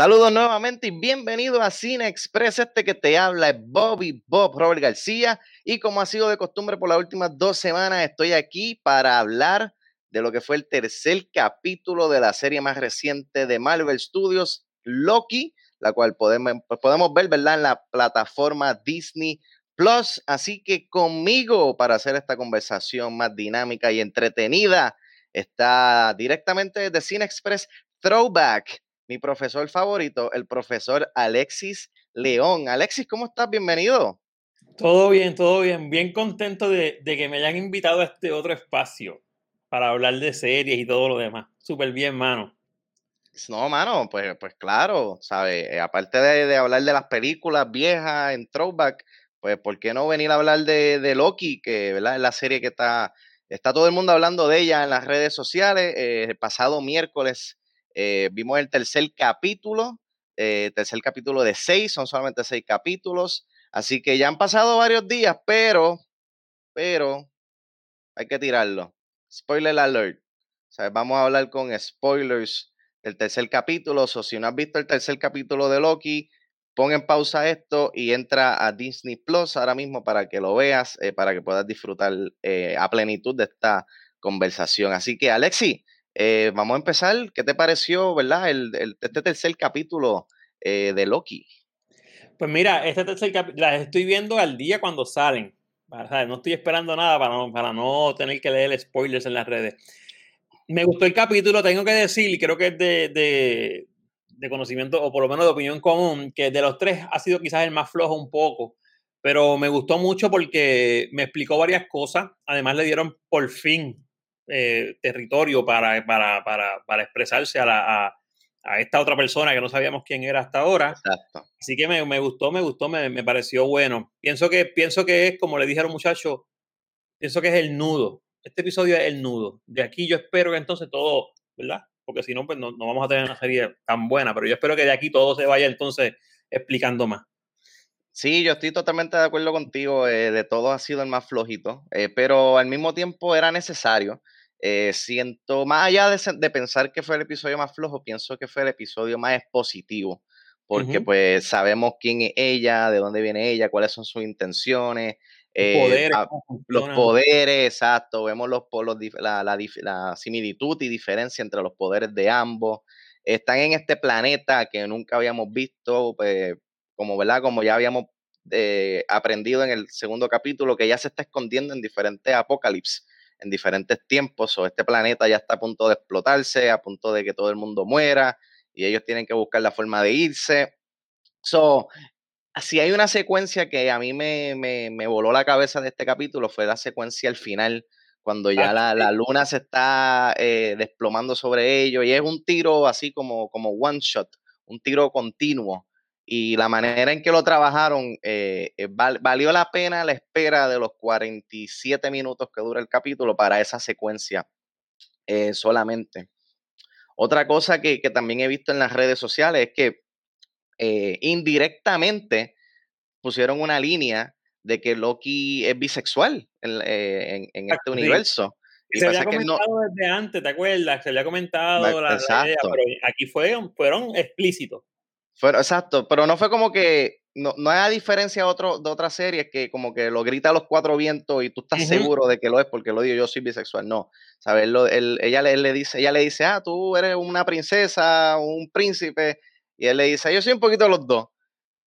Saludos nuevamente y bienvenido a Cine Express. Este que te habla es Bobby Bob Robert García. Y como ha sido de costumbre por las últimas dos semanas, estoy aquí para hablar de lo que fue el tercer capítulo de la serie más reciente de Marvel Studios, Loki, la cual podemos, pues, podemos ver ¿verdad? en la plataforma Disney Plus. Así que conmigo para hacer esta conversación más dinámica y entretenida está directamente de Cine Express Throwback mi profesor favorito, el profesor Alexis León. Alexis, ¿cómo estás? Bienvenido. Todo bien, todo bien. Bien contento de, que me hayan invitado a este otro espacio para hablar de series y todo lo demás. Súper bien, mano. No, mano, pues, pues claro, ¿sabes? Eh, aparte de, hablar de las películas viejas en Throwback, pues ¿por qué no venir a hablar de, Loki, que ¿verdad? es la serie que está, está todo el mundo hablando de ella en las redes sociales. Eh, el pasado miércoles eh, vimos el tercer capítulo, eh, tercer capítulo de seis, son solamente seis capítulos. Así que ya han pasado varios días, pero, pero, hay que tirarlo. Spoiler alert. vamos a hablar con spoilers del tercer capítulo. O si no has visto el tercer capítulo de Loki, pon en pausa esto y entra a Disney Plus ahora mismo para que lo veas, eh, para que puedas disfrutar a plenitud de esta conversación. Así que, Alexi, eh, vamos a empezar. ¿Qué te pareció, verdad, el, este tercer capítulo eh, de Loki? Pues mira, este tercer capítulo las estoy viendo al día cuando salen. no estoy esperando nada para no, para no tener que leer spoilers en las redes. Me gustó el capítulo, tengo que decir, y creo que es de, de, conocimiento, o por lo menos de opinión común, que de los tres ha sido quizás el más flojo un poco, pero me gustó mucho porque me explicó varias cosas. Además, le dieron por fin eh, territorio para, para, para, para expresarse a, la, a, esta otra persona que no sabíamos quién era hasta ahora. Exacto. Así que me, me gustó, me gustó, me, me, pareció bueno. Pienso que, pienso que es, como le dijeron muchachos, pienso que es el nudo. Este episodio es el nudo. De aquí yo espero que entonces todo, ¿verdad? Porque si no, pues no, no vamos a tener una serie tan buena, pero yo espero que de aquí todo se vaya entonces explicando más. Sí, yo estoy totalmente de acuerdo contigo. Eh, de todo ha sido el más flojito, eh, pero al mismo tiempo era necesario. Eh, siento, más allá de, pensar que fue el episodio más flojo, pienso que fue el episodio más expositivo, porque pues sabemos quién es ella, de dónde viene ella, cuáles son sus intenciones, eh, los poderes, exacto, vemos los, los la, la, similitud y diferencia entre los poderes de ambos. Están en este planeta que nunca habíamos visto, pues, como, ¿verdad? como ya habíamos eh, aprendido en el segundo capítulo, que ya se está escondiendo en diferentes apocalipsis en diferentes tiempos, o este planeta ya está a punto de explotarse, a punto de que todo el mundo muera, y ellos tienen que buscar la forma de irse. So, si hay una secuencia que a mí me, me, voló la cabeza de este capítulo, fue la secuencia al final, cuando ya la, la, luna se está eh, desplomando sobre ellos, y es un tiro así como, como one shot, un tiro continuo y la manera en que lo trabajaron eh, eh, valió la pena la espera de los 47 minutos que dura el capítulo para esa secuencia eh, solamente. Otra cosa que, también he visto en las redes sociales es que indirectamente pusieron una línea de que Loki es bisexual en, este universo. se había comentado desde antes, ¿te acuerdas? Se había comentado la, pero aquí fueron, fueron explícitos exacto, pero no fue como que, no, no hay diferencia de, otro, de otras series que como que lo grita a los cuatro vientos y tú estás seguro de que lo es porque lo digo yo soy bisexual. No, ¿sabes? ella le, le, dice, ella le dice, ah, tú eres una princesa, un príncipe, y él le dice, yo soy un poquito de los dos.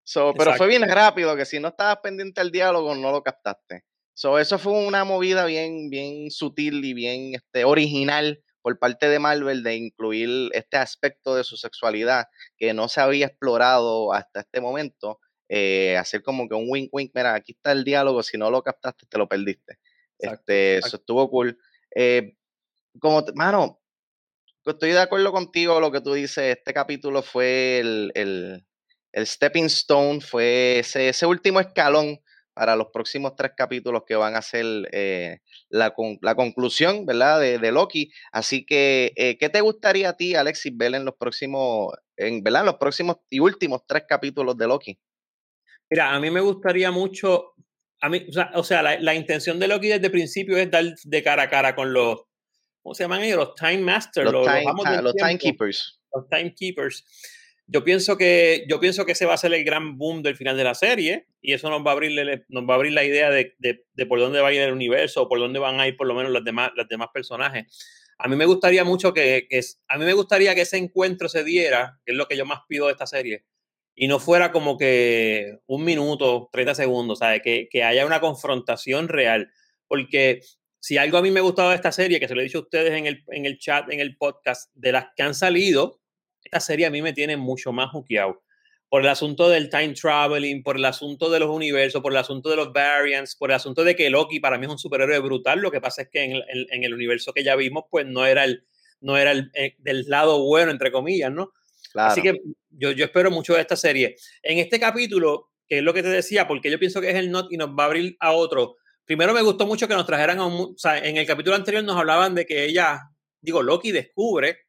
So, pero fue bien rápido, que si no estabas pendiente del diálogo, no lo captaste. So, eso fue una movida bien, bien sutil y bien este, original por parte de Marvel de incluir este aspecto de su sexualidad que no se había explorado hasta este momento, eh, hacer como que un wink wink, mira, aquí está el diálogo, si no lo captaste, te lo perdiste. este, Eso estuvo cool. Eh, como, mano, estoy de acuerdo contigo lo que tú dices, este capítulo fue el, el, el stepping stone, fue ese, ese último escalón para los próximos tres capítulos que van a ser eh, la, la, conclusión, ¿verdad? De, de Loki. Así que, eh, ¿qué te gustaría a ti, Alexis, ver en los próximos, en, ¿verdad? los próximos y últimos tres capítulos de Loki? Mira, a mí me gustaría mucho a mí, o sea, la, intención de Loki desde el principio es dar de cara a cara con los, ¿cómo se llaman ellos? Los Time Masters, los, los, Timekeepers. Los Timekeepers. Yo pienso, que, yo pienso que ese va a ser el gran boom del final de la serie y eso nos va a abrir, nos va a abrir la idea de, de, por dónde va a ir el universo o por dónde van a ir por lo menos los demás, los demás personajes. A mí me gustaría mucho que, que, a mí me gustaría que ese encuentro se diera, que es lo que yo más pido de esta serie, y no fuera como que un minuto, 30 segundos, ¿sabes? Que, que haya una confrontación real. Porque si algo a mí me ha gustado de esta serie, que se lo he dicho a ustedes en el, en el chat, en el podcast, de las que han salido, esta serie a mí me tiene mucho más juqueado. Por el asunto del time traveling, por el asunto de los universos, por el asunto de los variants, por el asunto de que Loki para mí es un superhéroe brutal. Lo que pasa es que en, en, el universo que ya vimos, pues no era el, no era el, eh, del lado bueno, entre comillas, ¿no? Así que yo, yo espero mucho de esta serie. En este capítulo, que es lo que te decía, porque yo pienso que es el not y nos va a abrir a otro. Primero me gustó mucho que nos trajeran a un... O sea, en el capítulo anterior nos hablaban de que ella, digo, Loki descubre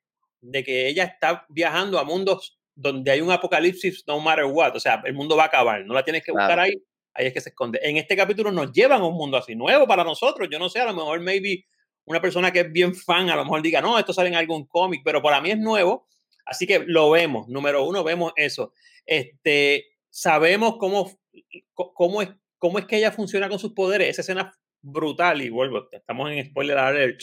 de que ella está viajando a mundos donde hay un apocalipsis no matter what. O sea, el mundo va a acabar. No la tienes que buscar ahí. Ahí es que se esconde. En este capítulo nos llevan a un mundo así, nuevo para nosotros. Yo no sé, a lo mejor maybe una persona que es bien fan, a lo mejor diga, no, esto sale en algún cómic, pero para mí es nuevo Así que lo vemos, número uno, vemos eso. Este, sabemos cómo, cómo, es, cómo es que ella funciona con sus poderes. Esa escena brutal, y vuelvo, estamos en spoiler alert.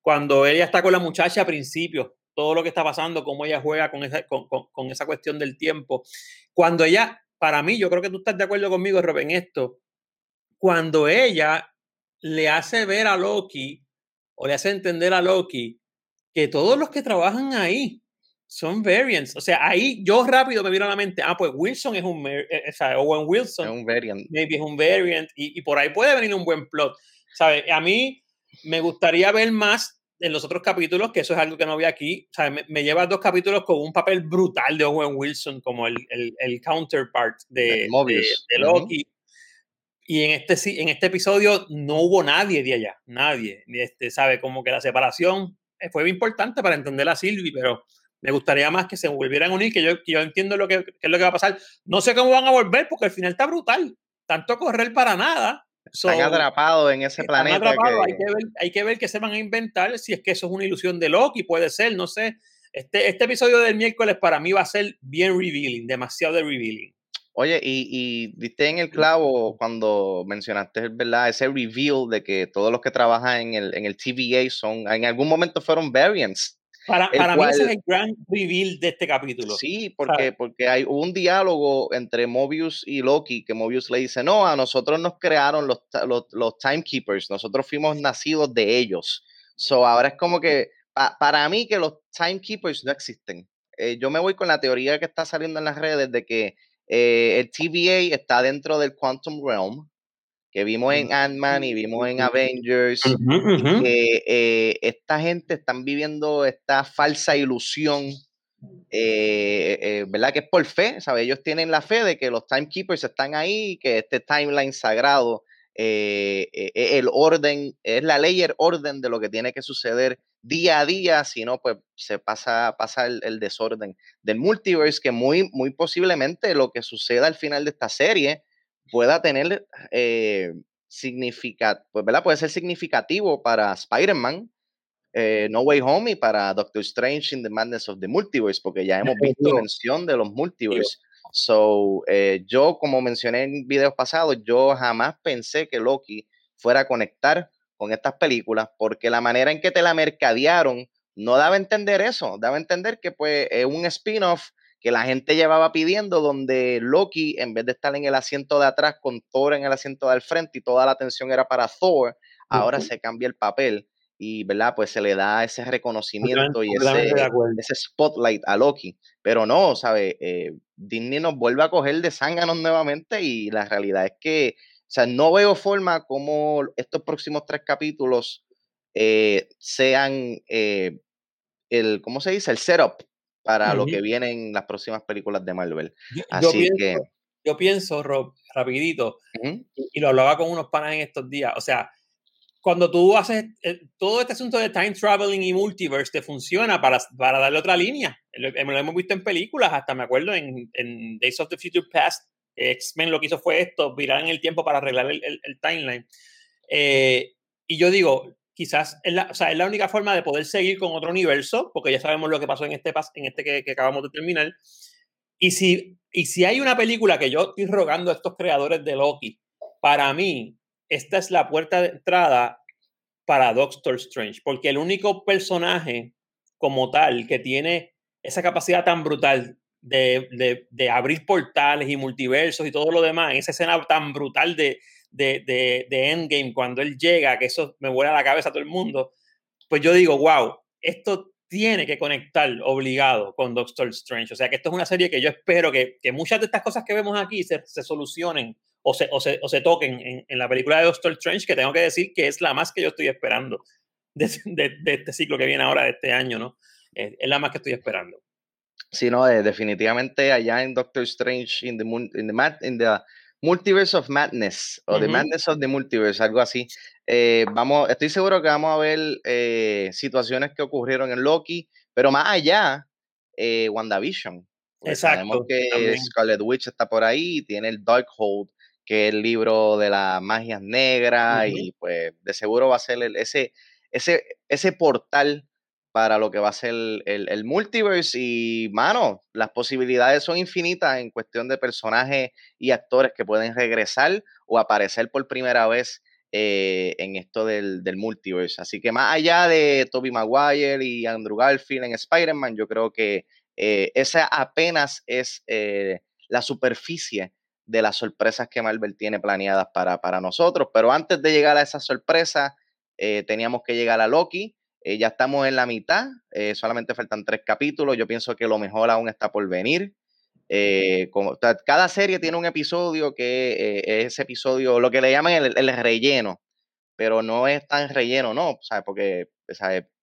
Cuando ella está con la muchacha a principio, todo lo que está pasando, cómo ella juega con esa, con, con, esa cuestión del tiempo. Cuando ella, para mí, yo creo que tú estás de acuerdo conmigo, Rob, en esto. Cuando ella le hace ver a Loki o le hace entender a Loki que todos los que trabajan ahí son variants. O sea, ahí yo rápido me vino a la mente, ah, pues Wilson es un, eh, eh, o sea, Owen Wilson. Es un variant. Maybe es un variant. Y, y, por ahí puede venir un buen plot. ¿Sabes? A mí me gustaría ver más en los otros capítulos, que eso es algo que no vi aquí. O Me, me lleva dos capítulos con un papel brutal de Owen Wilson como el, el, el counterpart de, de, Loki. Y en este, en este episodio no hubo nadie de allá, nadie. Este, ¿sabe? Como que la separación eh, fue importante para entender a Sylvie, pero me gustaría más que se volvieran a unir, que yo, yo entiendo lo que, es lo que va a pasar. No sé cómo van a volver porque al final está brutal. Tanto correr para nada. Están atrapados en ese planeta. Hay, que ver, hay que ver qué se van a inventar, si es que eso es una ilusión de Loki, puede ser, no sé. Este, este episodio del miércoles para mí va a ser bien revealing, demasiado de revealing. Oye, y, y diste en el clavo cuando mencionaste, ¿verdad? Ese reveal de que todos los que trabajan en el, en el TVA son, en algún momento fueron variants. Para, para mí ese es el gran reveal de este capítulo. Sí, porque, porque hay un diálogo entre Mobius y Loki, que Mobius le dice, no, a nosotros nos crearon los, los, los timekeepers, nosotros fuimos nacidos de ellos. So ahora es como que, para mí que los timekeepers no existen. Eh, yo me voy con la teoría que está saliendo en las redes de que eh, el TVA está dentro del Quantum Realm, que vimos en Ant-Man y vimos en Avengers, que eh, esta gente están viviendo esta falsa ilusión, eh, eh, ¿verdad? Que es por fe, ¿sabes? Ellos tienen la fe de que los timekeepers están ahí, que este timeline sagrado, el orden, es la ley el orden de lo que tiene que suceder día a día, si no, pues se pasa, pasa el, el, desorden del multiverse, que muy, muy posiblemente lo que suceda al final de esta serie pueda tener eh, pues, ¿verdad? Puede ser significativo para Spider-Man, eh, No Way Home y para Doctor Strange in the Madness of the Multiverse, porque ya hemos visto mención de los multiverse. So, eh, yo, como mencioné en videos pasados, yo jamás pensé que Loki fuera a conectar con estas películas, porque la manera en que te la mercadearon no daba a entender eso, daba a entender que pues es un spin-off que la gente llevaba pidiendo, donde Loki, en vez de estar en el asiento de atrás con Thor en el asiento del frente y toda la atención era para Thor, ahora se cambia el papel y, ¿verdad? Pues se le da ese reconocimiento y ese, spotlight a Loki. Pero no, ¿sabe? Eh, Disney nos vuelve a coger de zánganos nuevamente y la realidad es que, o sea, no veo forma como estos próximos tres capítulos eh, sean eh, el, ¿cómo se dice? El setup para lo que vienen las próximas películas de Marvel. Así yo pienso, Yo pienso, Rob, rapidito, y, lo hablaba con unos panas en estos días, o sea, cuando tú haces eh, todo este asunto de time traveling y multiverse, te funciona para, para darle otra línea. Lo, lo, hemos visto en películas, hasta me acuerdo en, en Days of the Future Past, X-Men lo que hizo fue esto, virar en el tiempo para arreglar el, timeline. Eh, y yo digo, quizás es la, única forma de poder seguir con otro universo, porque ya sabemos lo que pasó en este, en este que, acabamos de terminar. Y si, y si hay una película que yo estoy rogando a estos creadores de Loki, para mí, esta es la puerta de entrada para Doctor Strange, porque el único personaje como tal que tiene esa capacidad tan brutal de, de, abrir portales y multiversos y todo lo demás, esa escena tan brutal de, de, Endgame cuando él llega, que eso me vuela la cabeza a todo el mundo, pues yo digo, wow, esto tiene que conectar obligado con Doctor Strange. O sea que esto es una serie que yo espero que, que muchas de estas cosas que vemos aquí se, se solucionen o se, o se, o se toquen en, en, la película de Doctor Strange, que tengo que decir que es la más que yo estoy esperando de, de, este ciclo que viene ahora, de este año, ¿no? Es, es la más que estoy esperando. Sí, no, eh, definitivamente allá en Doctor Strange, in the, in the, in the Multiverse of Madness, o The Madness of the Multiverse, algo así. Eh, vamos, estoy seguro que vamos a ver eh, situaciones que ocurrieron en Loki, pero más allá, eh, WandaVision. Pues sabemos que Scarlet Witch está por ahí, tiene el Darkhold, que es el libro de las magias negras, y pues de seguro va a ser ese, ese, ese portal para lo que va a ser el, el, multiverse. Y, mano, las posibilidades son infinitas en cuestión de personajes y actores que pueden regresar o aparecer por primera vez eh, en esto del, del, multiverse. Así que más allá de Toby Maguire y Andrew Garfield en Spider-Man, yo creo que eh, esa apenas es eh, la superficie de las sorpresas que Marvel tiene planeadas para nosotros. Pero antes de llegar a esa sorpresa, teníamos que llegar a Loki. Eh, ya estamos en la mitad, eh, solamente faltan tres capítulos. Yo pienso que lo mejor aún está por venir. Eh, cada serie tiene un episodio que es ese episodio, lo que le llaman el, relleno, pero no es tan relleno, ¿no? ¿sabes? Porque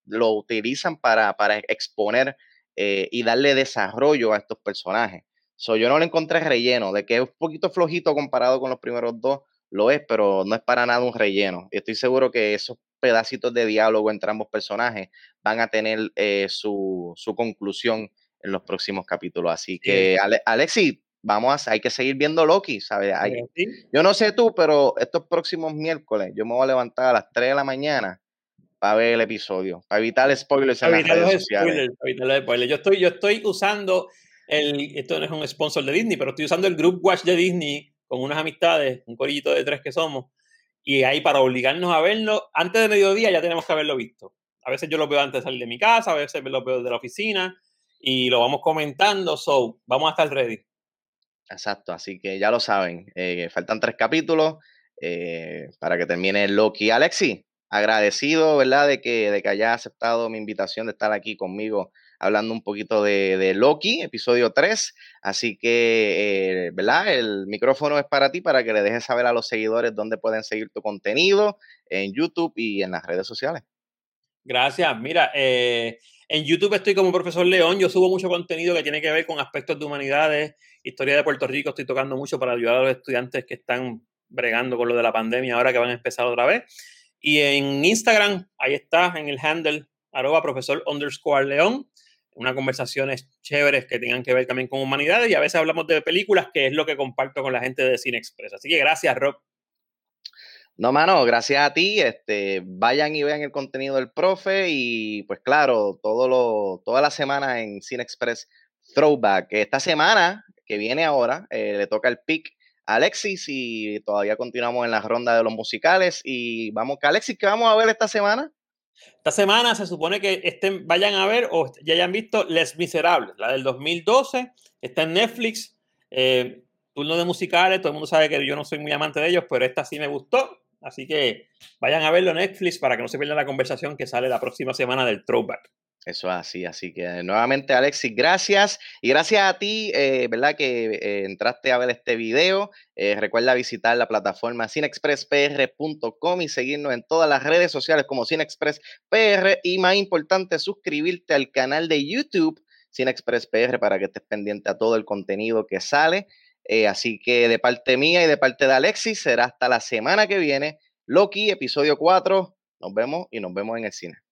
lo utilizan para, para exponer y darle desarrollo a estos personajes. So, yo no le encontré relleno, de que es un poquito flojito comparado con los primeros dos, lo es, pero no es para nada un relleno. Estoy seguro que esos pedacitos de diálogo entre ambos personajes van a tener eh, su, su, conclusión en los próximos capítulos. Así que, Alexi, vamos a, hay que seguir viendo Loki, ¿sabes? Yo no sé tú, pero estos próximos miércoles yo me voy a levantar a las 3 de la mañana para ver el episodio, para evitar spoilers en las redes sociales. Yo estoy, yo estoy usando el, esto no es un sponsor de Disney, pero estoy usando el Group Watch de Disney con unas amistades, un corillito de tres que somos, y ahí para obligarnos a verlo, antes de mediodía ya tenemos que haberlo visto. A veces yo lo veo antes de salir de mi casa, a veces lo veo de la oficina y lo vamos comentando, so vamos a estar ready. Exacto, así que ya lo saben, eh, faltan tres capítulos eh, para que termine Loki. Alexi, agradecido, ¿verdad?, de que, de que haya aceptado mi invitación de estar aquí conmigo hablando un poquito de, Loki, episodio 3. Así que, eh, ¿verdad? El micrófono es para ti, para que le dejes saber a los seguidores dónde pueden seguir tu contenido en YouTube y en las redes sociales. Gracias. Mira, eh, en YouTube estoy como profesor León. Yo subo mucho contenido que tiene que ver con aspectos de humanidades, historia de Puerto Rico. Estoy tocando mucho para ayudar a los estudiantes que están bregando con lo de la pandemia ahora que van a empezar otra vez. Y en Instagram, ahí está, en el handle, arroba profesor underscore león unas conversaciones chéveres que tengan que ver también con humanidades y a veces hablamos de películas, que es lo que comparto con la gente de Cine Express. Así que gracias, Rob. No, mano, gracias a ti. Este, vayan y vean el contenido del profe y pues claro, todo lo, toda la semana en Cine Express Throwback. Esta semana que viene ahora eh, le toca el pick a Alexis y todavía continuamos en la ronda de los musicales y vamos, Alexis, ¿qué vamos a ver esta semana? Esta semana se supone que estén, vayan a ver o ya hayan visto Les Miserables, la del 2012, está en Netflix, eh, turno de musicales, todo el mundo sabe que yo no soy muy amante de ellos, pero esta sí me gustó, así que vayan a verlo en Netflix para que no se pierdan la conversación que sale la próxima semana del Throwback. Eso es así, así que nuevamente Alexis, gracias y gracias a ti, eh, ¿verdad? Que eh, entraste a ver este video. Eh, recuerda visitar la plataforma cinexpresspr.com y seguirnos en todas las redes sociales como cinexpresspr y más importante, suscribirte al canal de YouTube cinexpresspr para que estés pendiente a todo el contenido que sale. así que de parte mía y de parte de Alexis será hasta la semana que viene. Loki, episodio 4. Nos vemos y nos vemos en el cine.